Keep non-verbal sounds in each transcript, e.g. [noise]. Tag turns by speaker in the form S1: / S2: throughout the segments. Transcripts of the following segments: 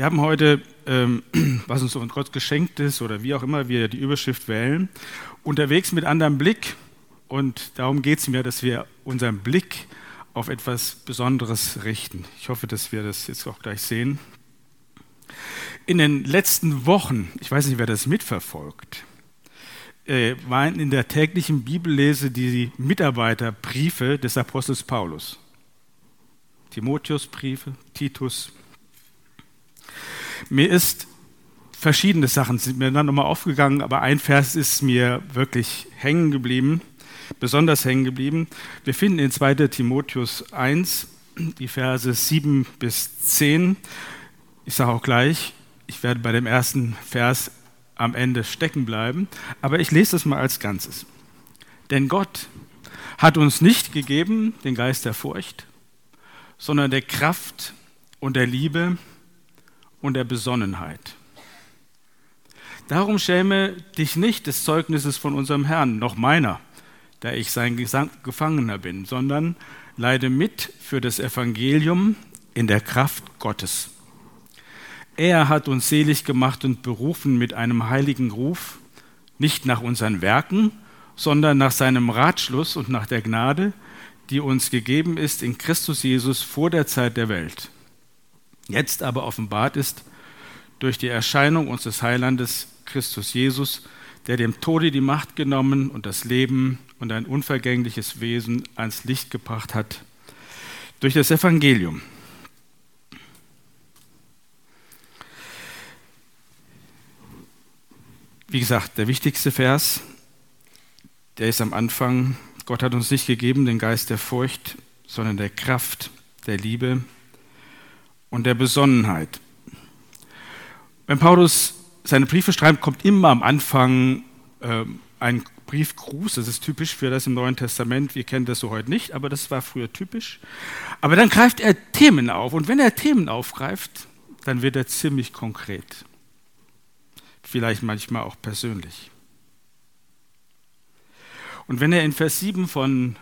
S1: Wir haben heute, ähm, [clears throat] was uns von Gott geschenkt ist oder wie auch immer wir die Überschrift wählen, unterwegs mit anderem Blick. Und darum geht es mir, dass wir unseren Blick auf etwas Besonderes richten. Ich hoffe, dass wir das jetzt auch gleich sehen. In den letzten Wochen, ich weiß nicht, wer das mitverfolgt, äh, waren in der täglichen Bibellese die Mitarbeiterbriefe des Apostels Paulus. Timotheusbriefe, Titus. Mir ist verschiedene Sachen sind mir dann nochmal aufgegangen, aber ein Vers ist mir wirklich hängen geblieben, besonders hängen geblieben. Wir finden in 2. Timotheus 1 die Verse 7 bis 10. Ich sage auch gleich, ich werde bei dem ersten Vers am Ende stecken bleiben, aber ich lese das mal als Ganzes. Denn Gott hat uns nicht gegeben den Geist der Furcht, sondern der Kraft und der Liebe und der Besonnenheit. Darum schäme dich nicht des Zeugnisses von unserem Herrn, noch meiner, da ich sein Gefangener bin, sondern leide mit für das Evangelium in der Kraft Gottes. Er hat uns selig gemacht und berufen mit einem heiligen Ruf, nicht nach unseren Werken, sondern nach seinem Ratschluss und nach der Gnade, die uns gegeben ist in Christus Jesus vor der Zeit der Welt, jetzt aber offenbart ist durch die Erscheinung unseres Heilandes Christus Jesus, der dem Tode die Macht genommen und das Leben und ein unvergängliches Wesen ans Licht gebracht hat, durch das Evangelium. Wie gesagt, der wichtigste Vers, der ist am Anfang Gott hat uns nicht gegeben den Geist der Furcht, sondern der Kraft, der Liebe und der Besonnenheit. Wenn Paulus seine Briefe schreibt, kommt immer am Anfang äh, ein Briefgruß. Das ist typisch für das im Neuen Testament. Wir kennen das so heute nicht, aber das war früher typisch. Aber dann greift er Themen auf. Und wenn er Themen aufgreift, dann wird er ziemlich konkret. Vielleicht manchmal auch persönlich. Und wenn er in Vers 7 von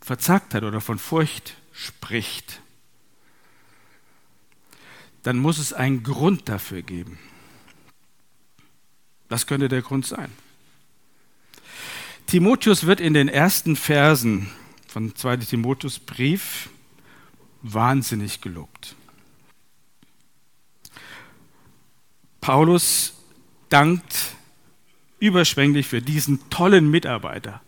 S1: Verzagtheit oder von Furcht spricht, dann muss es einen Grund dafür geben. Was könnte der Grund sein? Timotheus wird in den ersten Versen von 2. Timotheus Brief wahnsinnig gelobt. Paulus dankt überschwänglich für diesen tollen Mitarbeiter.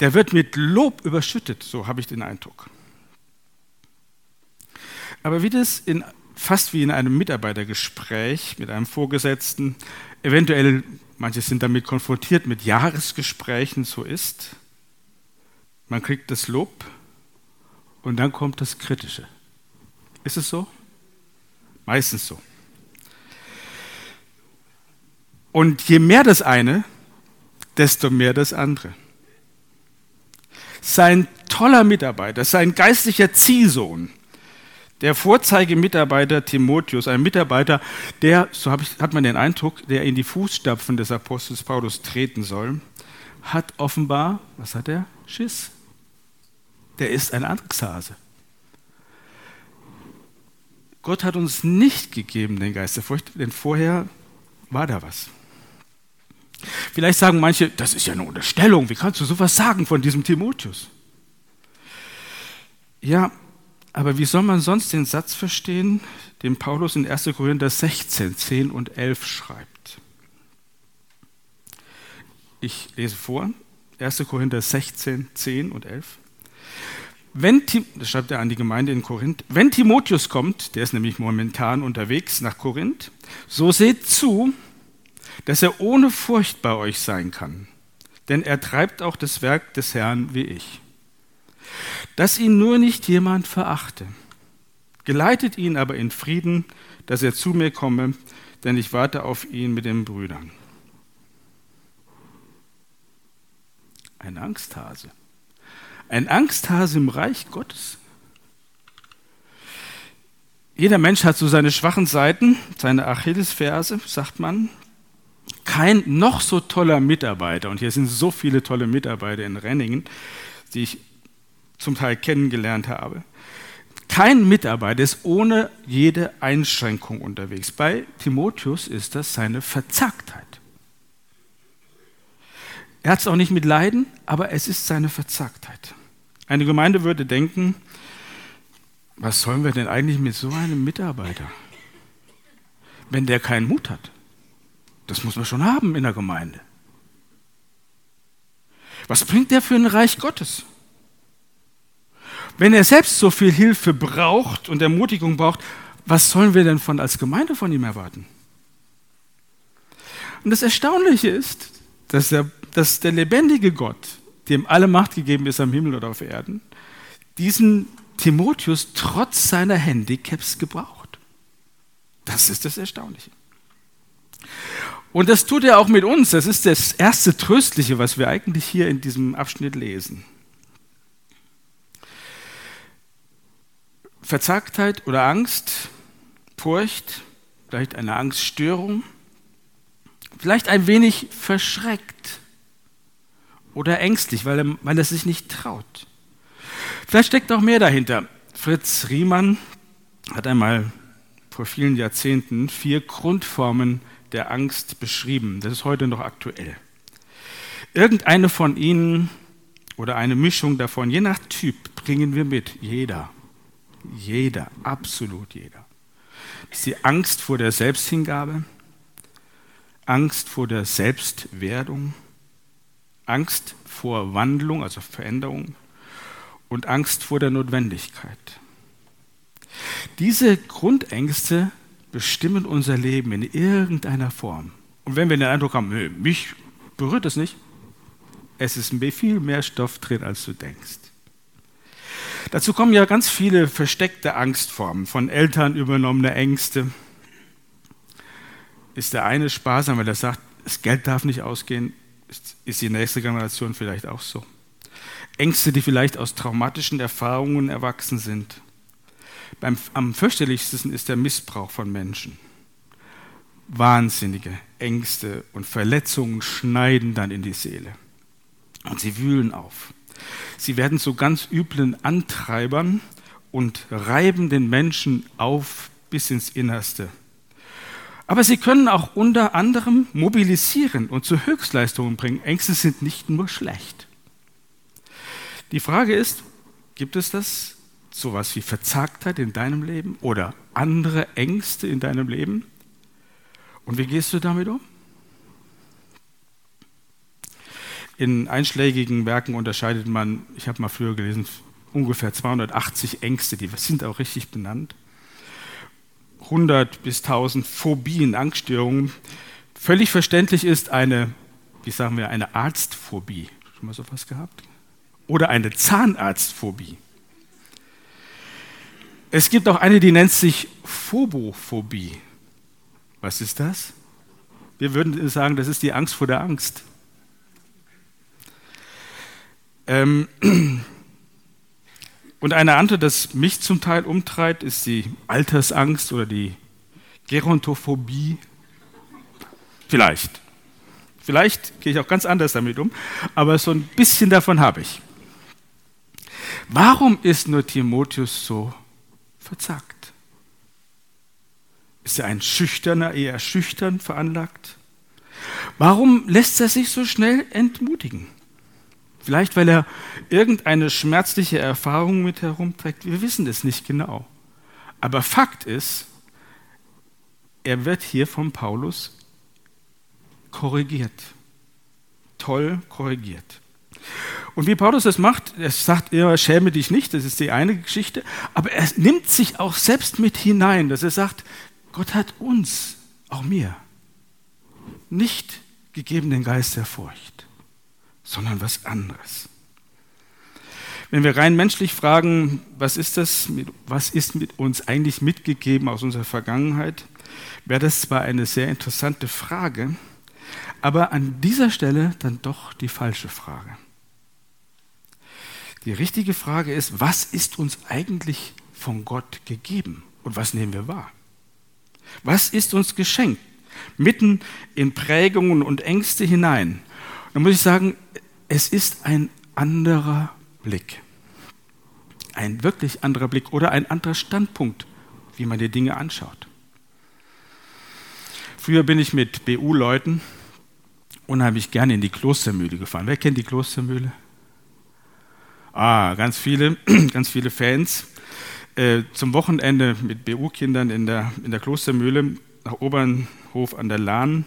S1: Der wird mit Lob überschüttet, so habe ich den Eindruck. Aber wie das in, fast wie in einem Mitarbeitergespräch mit einem Vorgesetzten, eventuell, manche sind damit konfrontiert mit Jahresgesprächen, so ist, man kriegt das Lob und dann kommt das Kritische. Ist es so? Meistens so. Und je mehr das eine, desto mehr das andere. Sein toller Mitarbeiter, sein geistlicher Ziehsohn, der Vorzeigemitarbeiter Timotheus, ein Mitarbeiter, der, so ich, hat man den Eindruck, der in die Fußstapfen des Apostels Paulus treten soll, hat offenbar, was hat er? Schiss. Der ist ein Angsthase. Gott hat uns nicht gegeben den Geist der Furcht, denn vorher war da was. Vielleicht sagen manche, das ist ja eine Unterstellung, wie kannst du sowas sagen von diesem Timotheus? Ja, aber wie soll man sonst den Satz verstehen, den Paulus in 1. Korinther 16, 10 und 11 schreibt? Ich lese vor, 1. Korinther 16, 10 und 11. Wenn, das schreibt er an die Gemeinde in Korinth, wenn Timotheus kommt, der ist nämlich momentan unterwegs nach Korinth, so seht zu, dass er ohne Furcht bei euch sein kann, denn er treibt auch das Werk des Herrn wie ich. Dass ihn nur nicht jemand verachte. Geleitet ihn aber in Frieden, dass er zu mir komme, denn ich warte auf ihn mit den Brüdern. Ein Angsthase. Ein Angsthase im Reich Gottes. Jeder Mensch hat so seine schwachen Seiten, seine Achillesferse, sagt man kein noch so toller Mitarbeiter, und hier sind so viele tolle Mitarbeiter in Renningen, die ich zum Teil kennengelernt habe, Kein Mitarbeiter ist ohne jede Einschränkung unterwegs. Bei Timotheus ist das seine Verzagtheit. Er hat es auch nicht mit Leiden, aber es ist seine Verzagtheit. Eine Gemeinde würde denken, was sollen wir denn eigentlich mit so einem Mitarbeiter, wenn der keinen Mut hat? Das muss man schon haben in der Gemeinde. Was bringt der für ein Reich Gottes? Wenn er selbst so viel Hilfe braucht und Ermutigung braucht, was sollen wir denn von als Gemeinde von ihm erwarten? Und das Erstaunliche ist, dass der, dass der lebendige Gott, dem alle Macht gegeben ist am Himmel oder auf Erden, diesen Timotheus trotz seiner Handicaps gebraucht. Das ist das Erstaunliche. Und das tut er auch mit uns. Das ist das erste Tröstliche, was wir eigentlich hier in diesem Abschnitt lesen. Verzagtheit oder Angst, Furcht, vielleicht eine Angststörung, vielleicht ein wenig verschreckt oder ängstlich, weil er, weil er sich nicht traut. Vielleicht steckt auch mehr dahinter. Fritz Riemann hat einmal vor vielen Jahrzehnten vier Grundformen der Angst beschrieben. Das ist heute noch aktuell. Irgendeine von ihnen oder eine Mischung davon, je nach Typ, bringen wir mit. Jeder. Jeder, absolut jeder. Das ist die Angst vor der Selbsthingabe, Angst vor der Selbstwerdung, Angst vor Wandlung, also Veränderung und Angst vor der Notwendigkeit. Diese Grundängste bestimmen unser Leben in irgendeiner Form. Und wenn wir den Eindruck haben, mich berührt es nicht, es ist viel mehr Stoff drin, als du denkst. Dazu kommen ja ganz viele versteckte Angstformen, von Eltern übernommene Ängste. Ist der eine sparsam, weil er sagt, das Geld darf nicht ausgehen, ist die nächste Generation vielleicht auch so. Ängste, die vielleicht aus traumatischen Erfahrungen erwachsen sind. Beim, am fürchterlichsten ist der Missbrauch von Menschen. Wahnsinnige Ängste und Verletzungen schneiden dann in die Seele. Und sie wühlen auf. Sie werden zu ganz üblen Antreibern und reiben den Menschen auf bis ins Innerste. Aber sie können auch unter anderem mobilisieren und zu Höchstleistungen bringen. Ängste sind nicht nur schlecht. Die Frage ist, gibt es das, sowas wie Verzagtheit in deinem Leben oder andere Ängste in deinem Leben? Und wie gehst du damit um? In einschlägigen Werken unterscheidet man, ich habe mal früher gelesen, ungefähr 280 Ängste, die sind auch richtig benannt. 100 bis 1000 Phobien, Angststörungen. Völlig verständlich ist eine, wie sagen wir, eine Arztphobie. Schon mal sowas gehabt? Oder eine Zahnarztphobie. Es gibt auch eine, die nennt sich Phobophobie. Was ist das? Wir würden sagen, das ist die Angst vor der Angst. Ähm, [clears throat] und eine andere, das mich zum Teil umtreibt, ist die Altersangst oder die Gerontophobie. Vielleicht. Vielleicht gehe ich auch ganz anders damit um, aber so ein bisschen davon habe ich. Warum ist nur Timotheus so verzagt? Ist er ein schüchterner, eher schüchtern veranlagt? Warum lässt er sich so schnell entmutigen? Vielleicht, weil er irgendeine schmerzliche Erfahrung mit herumträgt. Wir wissen es nicht genau. Aber Fakt ist, er wird hier von Paulus korrigiert. Toll korrigiert. Und wie Paulus das macht, er sagt, er schäme dich nicht, das ist die eine Geschichte, aber er nimmt sich auch selbst mit hinein, dass er sagt, Gott hat uns, auch mir, nicht gegeben den Geist der Furcht sondern was anderes. Wenn wir rein menschlich fragen, was ist das, was ist mit uns eigentlich mitgegeben aus unserer Vergangenheit, wäre das zwar eine sehr interessante Frage, aber an dieser Stelle dann doch die falsche Frage. Die richtige Frage ist, was ist uns eigentlich von Gott gegeben und was nehmen wir wahr? Was ist uns geschenkt? Mitten in Prägungen und Ängste hinein dann muss ich sagen, es ist ein anderer Blick. ein wirklich anderer Blick oder ein anderer Standpunkt, wie man die Dinge anschaut. Früher bin ich mit BU-Leuten unheimlich gerne in die Klostermühle gefahren. Wer kennt die Klostermühle? Ah, ganz viele, [clears throat] ganz viele Fans. Äh, zum Wochenende mit BU-Kindern in der, in der Klostermühle nach Obernhof an der Lahn.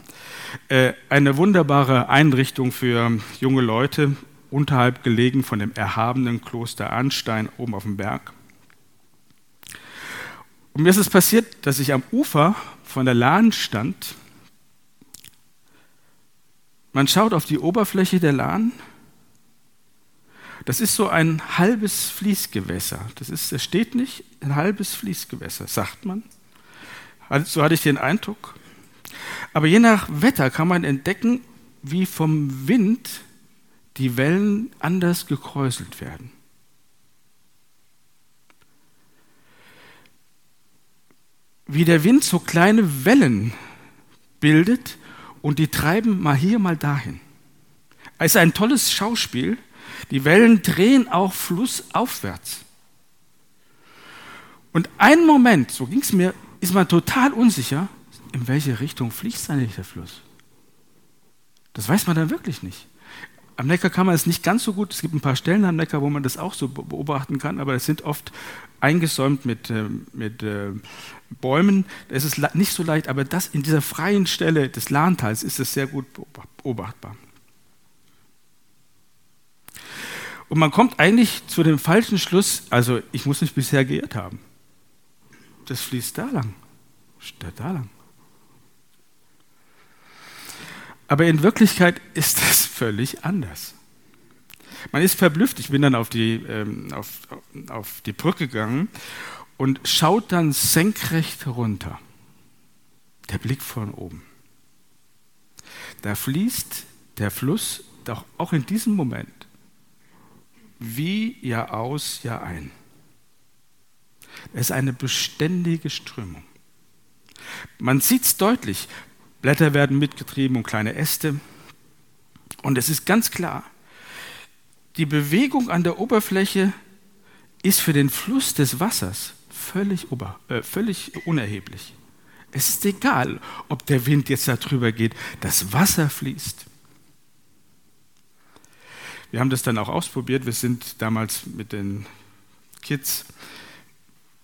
S1: Äh, eine wunderbare Einrichtung für junge Leute, unterhalb gelegen von dem erhabenen Kloster Arnstein oben auf dem Berg. Und mir ist es passiert, dass ich am Ufer von der Lahn stand. Man schaut auf die Oberfläche der Lahn. Das ist so ein halbes Fließgewässer. Das, ist, das steht nicht, ein halbes Fließgewässer, sagt man. So hatte ich den Eindruck. Aber je nach Wetter kann man entdecken, wie vom Wind die Wellen anders gekräuselt werden. Wie der Wind so kleine Wellen bildet und die treiben mal hier, mal dahin. Es ist ein tolles Schauspiel. Die Wellen drehen auch flussaufwärts. Und einen Moment, so ging es mir, ist man total unsicher, in welche Richtung fließt eigentlich der Fluss. Das weiß man dann wirklich nicht. Am Neckar kann man es nicht ganz so gut. Es gibt ein paar Stellen am Neckar, wo man das auch so beobachten kann, aber es sind oft eingesäumt mit, äh, mit äh, Bäumen. Es ist nicht so leicht, aber das in dieser freien Stelle des Lahntals ist es sehr gut beobachtbar. Und man kommt eigentlich zu dem falschen Schluss, also ich muss mich bisher geirrt haben. Das fließt da lang, statt da lang. Aber in Wirklichkeit ist das [laughs] völlig anders. Man ist verblüfft. Ich bin dann auf die, ähm, auf, auf die Brücke gegangen und schaut dann senkrecht runter. Der Blick von oben. Da fließt der Fluss doch auch in diesem Moment wie Jahr aus, Jahr ein. Es ist eine beständige Strömung. Man sieht es deutlich. Blätter werden mitgetrieben und kleine Äste. Und es ist ganz klar, die Bewegung an der Oberfläche ist für den Fluss des Wassers völlig, ober, äh, völlig unerheblich. Es ist egal, ob der Wind jetzt darüber geht, das Wasser fließt. Wir haben das dann auch ausprobiert. Wir sind damals mit den Kids,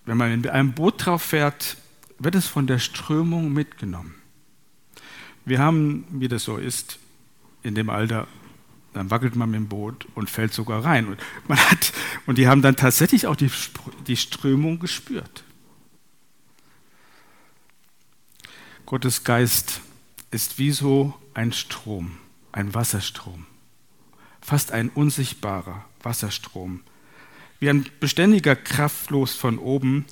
S1: wenn man mit einem Boot drauf fährt, wird es von der Strömung mitgenommen. Wir haben, wie das so ist, in dem Alter, dann wackelt man mit dem Boot und fällt sogar rein. Und, man hat, und die haben dann tatsächlich auch die, die Strömung gespürt. Gottes Geist ist wie so ein Strom, ein Wasserstrom, fast ein unsichtbarer Wasserstrom, wie ein beständiger Kraftlos von oben,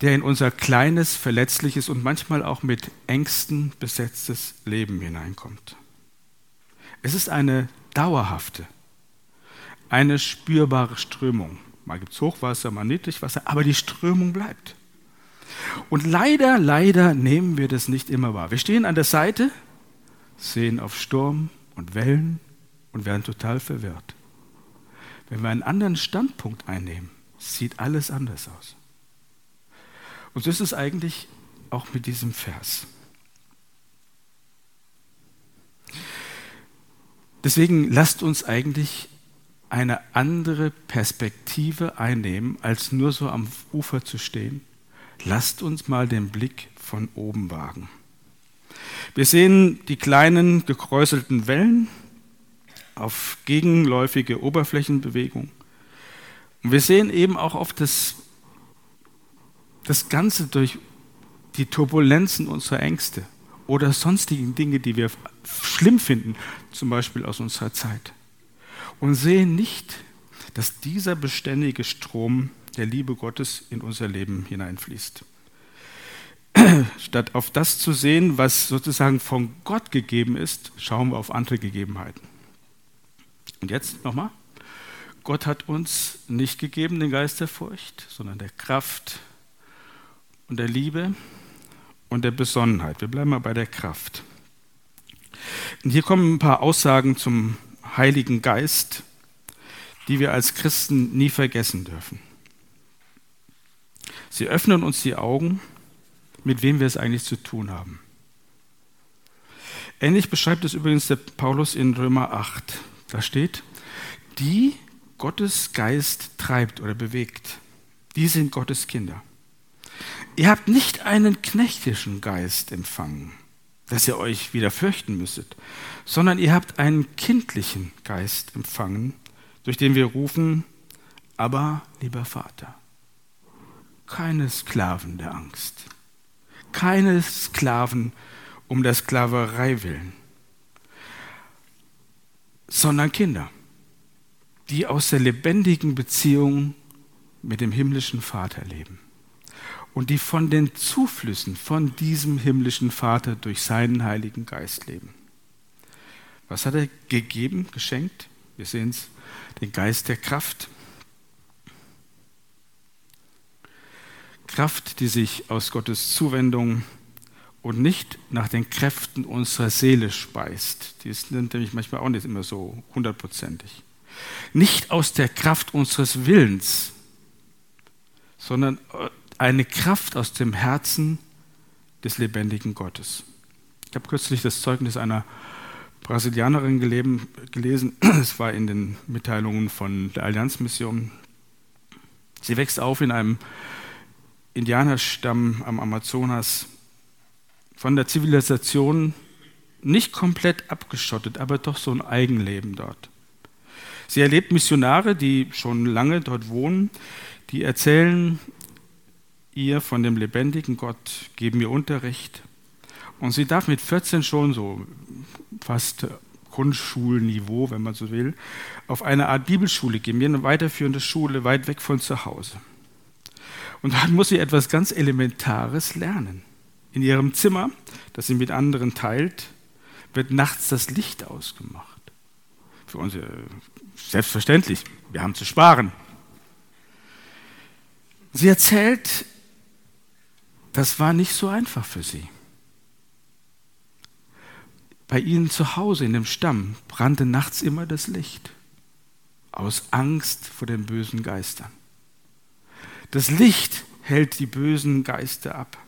S1: der in unser kleines, verletzliches und manchmal auch mit Ängsten besetztes Leben hineinkommt. Es ist eine dauerhafte, eine spürbare Strömung. Mal gibt es Hochwasser, mal Niedrigwasser, aber die Strömung bleibt. Und leider, leider nehmen wir das nicht immer wahr. Wir stehen an der Seite, sehen auf Sturm und Wellen und werden total verwirrt. Wenn wir einen anderen Standpunkt einnehmen, sieht alles anders aus. Und so ist es eigentlich auch mit diesem Vers. Deswegen lasst uns eigentlich eine andere Perspektive einnehmen, als nur so am Ufer zu stehen. Lasst uns mal den Blick von oben wagen. Wir sehen die kleinen gekräuselten Wellen auf gegenläufige Oberflächenbewegung. Und wir sehen eben auch oft das das Ganze durch die Turbulenzen unserer Ängste oder sonstigen Dinge, die wir schlimm finden, zum Beispiel aus unserer Zeit. Und sehen nicht, dass dieser beständige Strom der Liebe Gottes in unser Leben hineinfließt. [clears throat] Statt auf das zu sehen, was sozusagen von Gott gegeben ist, schauen wir auf andere Gegebenheiten. Und jetzt nochmal. Gott hat uns nicht gegeben den Geist der Furcht, sondern der Kraft, und der Liebe und der Besonnenheit. Wir bleiben mal bei der Kraft. Und hier kommen ein paar Aussagen zum Heiligen Geist, die wir als Christen nie vergessen dürfen. Sie öffnen uns die Augen, mit wem wir es eigentlich zu tun haben. Ähnlich beschreibt es übrigens der Paulus in Römer 8. Da steht, die Gottes Geist treibt oder bewegt, die sind Gottes Kinder. Ihr habt nicht einen knechtischen Geist empfangen, dass ihr euch wieder fürchten müsstet, sondern ihr habt einen kindlichen Geist empfangen, durch den wir rufen, aber lieber Vater. Keine Sklaven der Angst, keine Sklaven um der Sklaverei willen, sondern Kinder, die aus der lebendigen Beziehung mit dem himmlischen Vater leben und die von den Zuflüssen von diesem himmlischen Vater durch seinen Heiligen Geist leben. Was hat er gegeben, geschenkt? Wir sehen es, den Geist der Kraft. Kraft, die sich aus Gottes Zuwendung und nicht nach den Kräften unserer Seele speist. Die sind nämlich manchmal auch nicht immer so hundertprozentig. Nicht aus der Kraft unseres Willens, sondern eine Kraft aus dem Herzen des lebendigen Gottes. Ich habe kürzlich das Zeugnis einer Brasilianerin gelesen. [clears throat] Es war in den Mitteilungen von der Allianzmission. Sie wächst auf in einem Indianerstamm am Amazonas, von der Zivilisation nicht komplett abgeschottet, aber doch so ein Eigenleben dort. Sie erlebt Missionare, die schon lange dort wohnen, die erzählen ihr von dem lebendigen Gott, geben ihr Unterricht. Und sie darf mit 14 schon so fast Grundschulniveau, wenn man so will, auf eine Art Bibelschule gehen, eine weiterführende Schule weit weg von zu Hause. Und dann muss sie etwas ganz Elementares lernen. In ihrem Zimmer, das sie mit anderen teilt, wird nachts das Licht ausgemacht. Für uns selbstverständlich, wir haben zu sparen. Sie erzählt, das war nicht so einfach für sie. Bei ihnen zu Hause in dem Stamm brannte nachts immer das Licht, aus Angst vor den bösen Geistern. Das Licht hält die bösen Geister ab.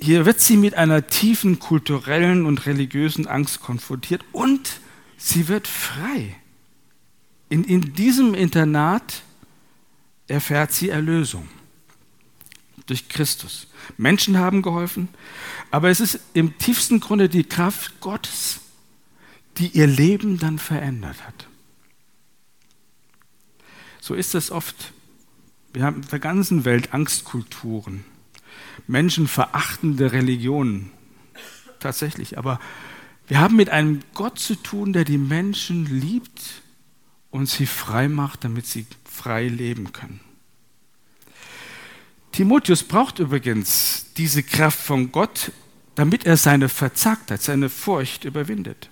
S1: Hier wird sie mit einer tiefen kulturellen und religiösen Angst konfrontiert und sie wird frei. In, in diesem Internat erfährt sie Erlösung durch Christus. Menschen haben geholfen, aber es ist im tiefsten Grunde die Kraft Gottes, die ihr Leben dann verändert hat. So ist es oft. Wir haben in der ganzen Welt Angstkulturen, menschenverachtende Religionen, tatsächlich. Aber wir haben mit einem Gott zu tun, der die Menschen liebt und sie frei macht, damit sie frei leben können. Timotheus braucht übrigens diese Kraft von Gott, damit er seine Verzagtheit, seine Furcht überwindet.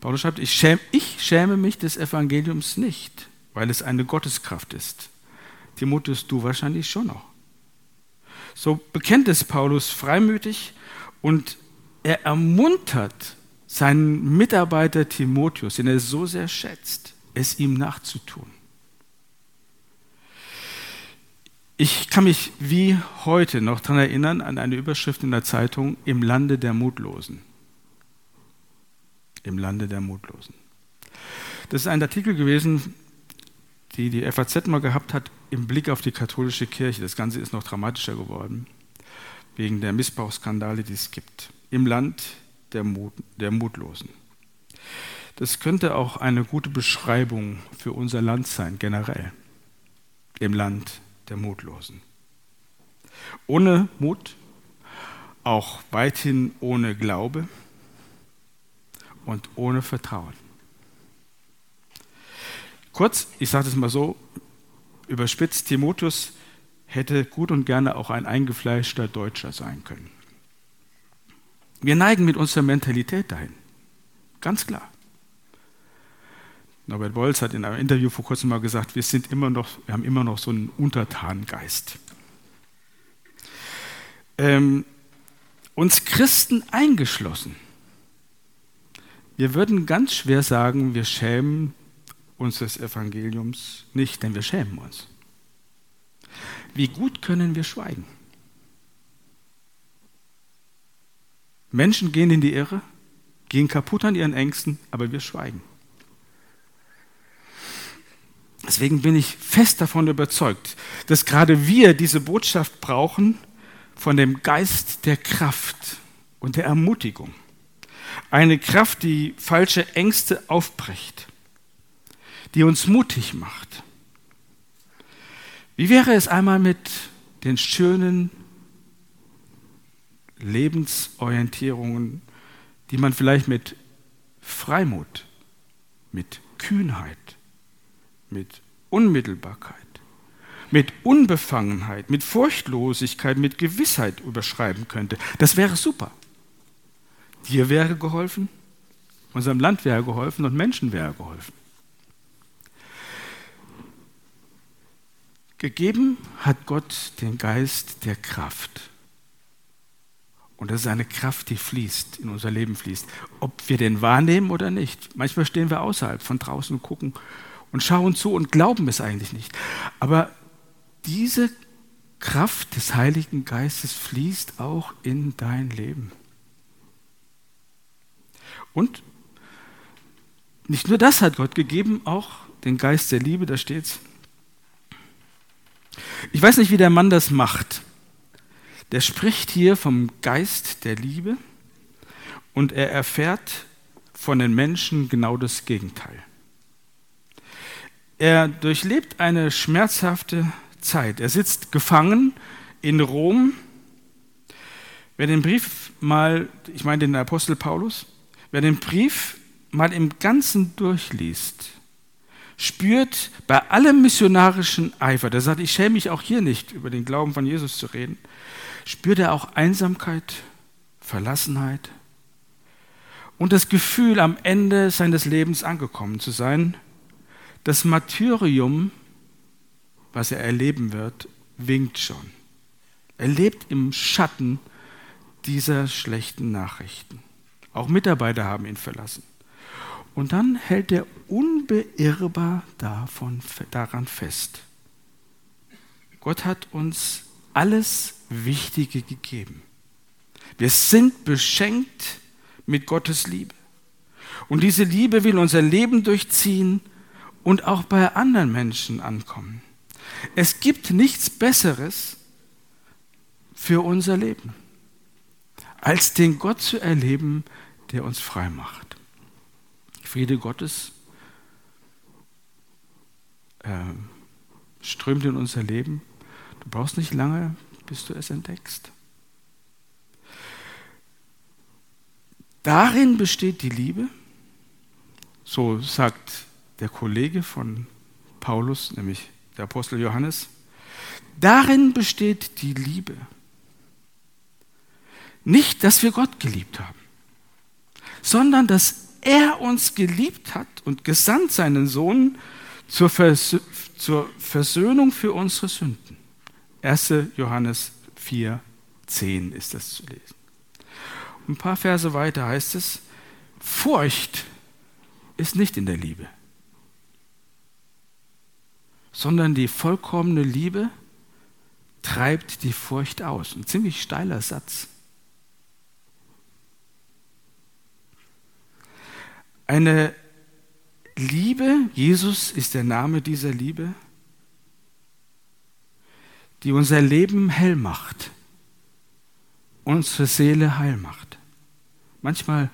S1: Paulus schreibt, ich schäme, ich schäme mich des Evangeliums nicht, weil es eine Gotteskraft ist. Timotheus, du wahrscheinlich schon noch. So bekennt es Paulus freimütig und er ermuntert seinen Mitarbeiter Timotheus, den er so sehr schätzt, es ihm nachzutun. Ich kann mich wie heute noch daran erinnern an eine Überschrift in der Zeitung Im Lande der Mutlosen. Im Lande der Mutlosen. Das ist ein Artikel gewesen, die die FAZ mal gehabt hat im Blick auf die katholische Kirche. Das Ganze ist noch dramatischer geworden, wegen der Missbrauchsskandale, die es gibt. Im Land der, Mut, der Mutlosen. Das könnte auch eine gute Beschreibung für unser Land sein, generell. Im Land der Mutlosen. Ohne Mut, auch weithin ohne Glaube und ohne Vertrauen. Kurz, ich sage es mal so, überspitzt, Timotheus hätte gut und gerne auch ein eingefleischter Deutscher sein können. Wir neigen mit unserer Mentalität dahin. Ganz klar. Norbert Wolz hat in einem Interview vor kurzem mal gesagt, wir, sind immer noch, wir haben immer noch so einen Untertanengeist. Ähm, uns Christen eingeschlossen Wir würden ganz schwer sagen, wir schämen uns des Evangeliums nicht, denn wir schämen uns. Wie gut können wir schweigen? Menschen gehen in die Irre, gehen kaputt an ihren Ängsten, aber wir schweigen. Deswegen bin ich fest davon überzeugt, dass gerade wir diese Botschaft brauchen von dem Geist der Kraft und der Ermutigung. Eine Kraft, die falsche Ängste aufbricht, die uns mutig macht. Wie wäre es einmal mit den schönen Lebensorientierungen, die man vielleicht mit Freimut, mit Kühnheit, mit Unmittelbarkeit, mit Unbefangenheit, mit Furchtlosigkeit, mit Gewissheit überschreiben könnte. Das wäre super. Dir wäre geholfen, unserem Land wäre geholfen und Menschen wäre geholfen. Gegeben hat Gott den Geist der Kraft. Und das ist eine Kraft, die fließt, in unser Leben fließt. Ob wir den wahrnehmen oder nicht. Manchmal stehen wir außerhalb von draußen und gucken und schauen zu und glauben es eigentlich nicht. Aber diese Kraft des Heiligen Geistes fließt auch in dein Leben. Und nicht nur das hat Gott gegeben, auch den Geist der Liebe, da steht's. Ich weiß nicht, wie der Mann das macht. Der spricht hier vom Geist der Liebe und er erfährt von den Menschen genau das Gegenteil. Er durchlebt eine schmerzhafte Zeit. Er sitzt gefangen in Rom. Wer den Brief mal, ich meine den Apostel Paulus, wer den Brief mal im Ganzen durchliest, spürt bei allem missionarischen Eifer, der sagt, ich schäme mich auch hier nicht, über den Glauben von Jesus zu reden, spürt er auch Einsamkeit, Verlassenheit und das Gefühl, am Ende seines Lebens angekommen zu sein. Das Martyrium, was er erleben wird, winkt schon. Er lebt im Schatten dieser schlechten Nachrichten. Auch Mitarbeiter haben ihn verlassen. Und dann hält er unbeirrbar davon, daran fest. Gott hat uns alles Wichtige gegeben. Wir sind beschenkt mit Gottes Liebe. Und diese Liebe will unser Leben durchziehen und auch bei anderen Menschen ankommen. Es gibt nichts Besseres für unser Leben, als den Gott zu erleben, der uns frei macht. Friede Gottes äh, strömt in unser Leben. Du brauchst nicht lange, bis du es entdeckst. Darin besteht die Liebe, so sagt der Kollege von Paulus, nämlich der Apostel Johannes. Darin besteht die Liebe. Nicht, dass wir Gott geliebt haben, sondern dass er uns geliebt hat und gesandt seinen Sohn zur, Vers zur Versöhnung für unsere Sünden. 1. Johannes 4, 10 ist das zu lesen. Ein paar Verse weiter heißt es, Furcht ist nicht in der Liebe, sondern die vollkommene Liebe treibt die Furcht aus. Ein ziemlich steiler Satz. Eine Liebe, Jesus ist der Name dieser Liebe, die unser Leben hell macht, unsere Seele heil macht. Manchmal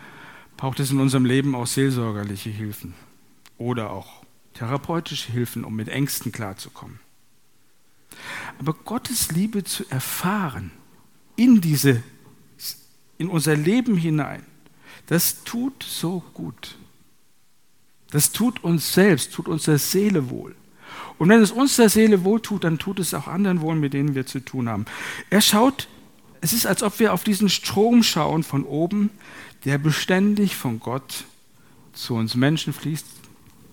S1: braucht es in unserem Leben auch seelsorgerliche Hilfen oder auch therapeutische Hilfen, um mit Ängsten klarzukommen. Aber Gottes Liebe zu erfahren in diese in unser Leben hinein, das tut so gut. Das tut uns selbst, tut unserer Seele wohl. Und wenn es uns der Seele wohl tut, dann tut es auch anderen wohl, mit denen wir zu tun haben. Er schaut, es ist, als ob wir auf diesen Strom schauen von oben, der beständig von Gott zu uns Menschen fließt,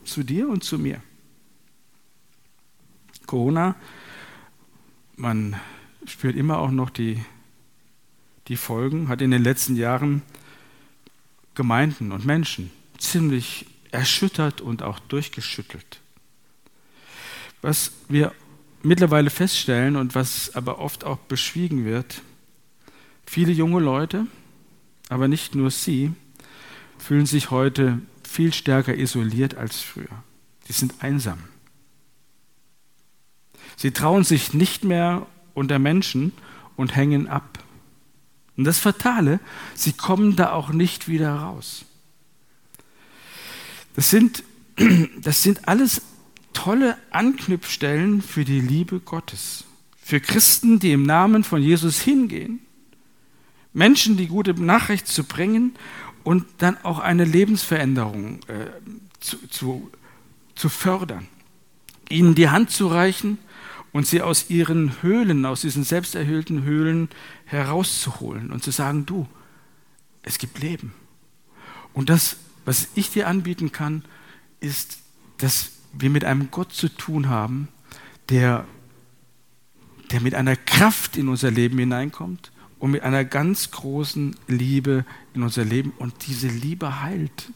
S1: zu dir und zu mir. Corona, man spürt immer auch noch die, die Folgen, hat in den letzten Jahren Gemeinden und Menschen ziemlich erschüttert und auch durchgeschüttelt. Was wir mittlerweile feststellen und was aber oft auch beschwiegen wird, viele junge Leute, aber nicht nur sie, fühlen sich heute viel stärker isoliert als früher. Sie sind einsam. Sie trauen sich nicht mehr unter Menschen und hängen ab. Und das Fatale, sie kommen da auch nicht wieder raus. Das sind, [clears throat] das sind alles tolle Anknüpfstellen für die Liebe Gottes. Für Christen, die im Namen von Jesus hingehen. Menschen die gute Nachricht zu bringen und dann auch eine Lebensveränderung äh, zu, zu, zu fördern. Ihnen die Hand zu reichen und sie aus ihren Höhlen, aus diesen selbsterhöhlten Höhlen herauszuholen und zu sagen, du, es gibt Leben. Und das, was ich dir anbieten kann, ist, dass wir mit einem Gott zu tun haben, der, der mit einer Kraft in unser Leben hineinkommt und mit einer ganz großen Liebe in unser Leben. Und diese Liebe heilt.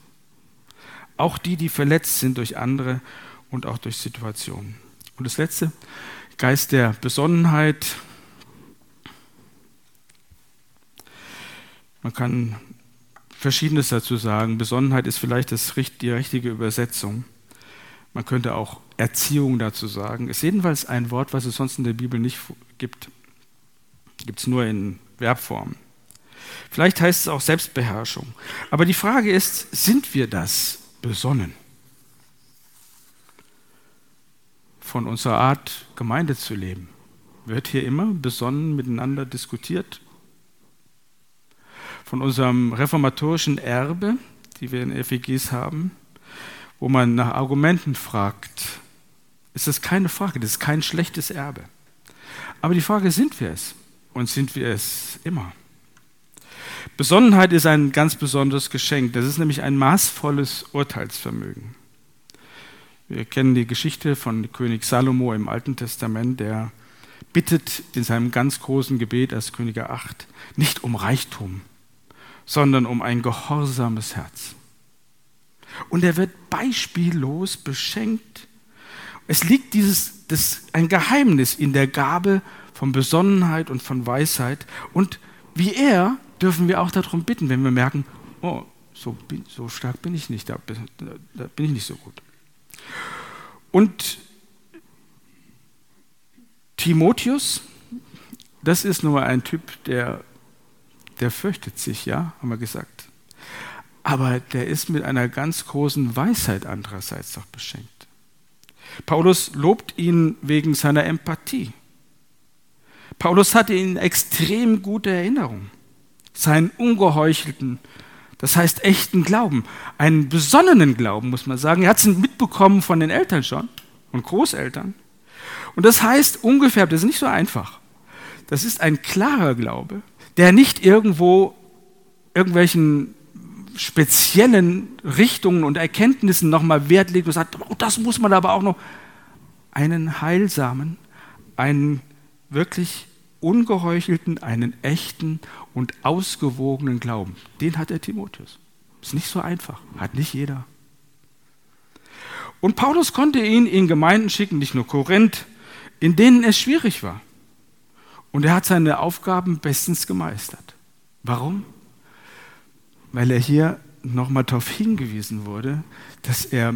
S1: Auch die, die verletzt sind durch andere und auch durch Situationen. Und das Letzte, Geist der Besonnenheit. Man kann Verschiedenes dazu sagen. Besonnenheit ist vielleicht das, die richtige Übersetzung. Man könnte auch Erziehung dazu sagen. Ist jedenfalls ein Wort, was es sonst in der Bibel nicht gibt. Gibt es nur in Verbform. Vielleicht heißt es auch Selbstbeherrschung. Aber die Frage ist, sind wir das besonnen? Von unserer Art, Gemeinde zu leben. Wird hier immer besonnen miteinander diskutiert? Von unserem reformatorischen Erbe, die wir in FEGs haben, wo man nach Argumenten fragt, ist das keine Frage, das ist kein schlechtes Erbe. Aber die Frage, sind wir es? Und sind wir es immer? Besonnenheit ist ein ganz besonderes Geschenk. Das ist nämlich ein maßvolles Urteilsvermögen. Wir kennen die Geschichte von König Salomo im Alten Testament, der bittet in seinem ganz großen Gebet als König 8 nicht um Reichtum, sondern um ein gehorsames Herz. Und er wird beispiellos beschenkt. Es liegt dieses, das, ein Geheimnis in der Gabe von Besonnenheit und von Weisheit. Und wie er dürfen wir auch darum bitten, wenn wir merken, oh, so, so stark bin ich nicht, da, da bin ich nicht so gut. Und Timotheus, das ist nur ein Typ, der, der fürchtet sich, ja, haben wir gesagt. Aber der ist mit einer ganz großen Weisheit andererseits doch beschenkt. Paulus lobt ihn wegen seiner Empathie. Paulus hatte ihn extrem gute Erinnerung. Seinen ungeheuchelten, das heißt echten Glauben, einen besonnenen Glauben, muss man sagen. Er hat es mitbekommen von den Eltern schon und Großeltern. Und das heißt ungefähr, das ist nicht so einfach. Das ist ein klarer Glaube, der nicht irgendwo irgendwelchen speziellen Richtungen und Erkenntnissen nochmal Wert legt und sagt, oh, das muss man aber auch noch, einen heilsamen, einen wirklich ungeheuchelten, einen echten und ausgewogenen Glauben. Den hat der Timotheus. Ist nicht so einfach, hat nicht jeder. Und Paulus konnte ihn in Gemeinden schicken, nicht nur Korinth, in denen es schwierig war. Und er hat seine Aufgaben bestens gemeistert. Warum? Weil er hier nochmal darauf hingewiesen wurde, dass, er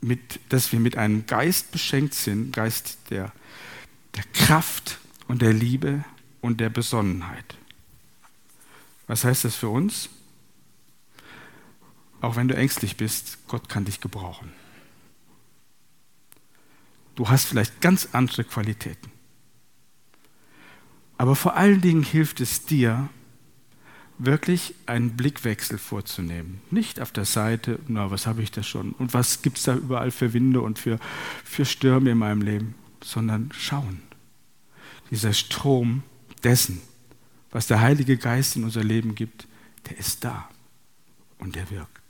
S1: mit, dass wir mit einem Geist beschenkt sind, Geist der, der Kraft und der Liebe und der Besonnenheit. Was heißt das für uns? Auch wenn du ängstlich bist, Gott kann dich gebrauchen. Du hast vielleicht ganz andere Qualitäten. Aber vor allen Dingen hilft es dir, wirklich einen Blickwechsel vorzunehmen. Nicht auf der Seite, na, was habe ich da schon und was gibt es da überall für Winde und für, für Stürme in meinem Leben, sondern schauen. Dieser Strom dessen, was der Heilige Geist in unser Leben gibt, der ist da und der wirkt.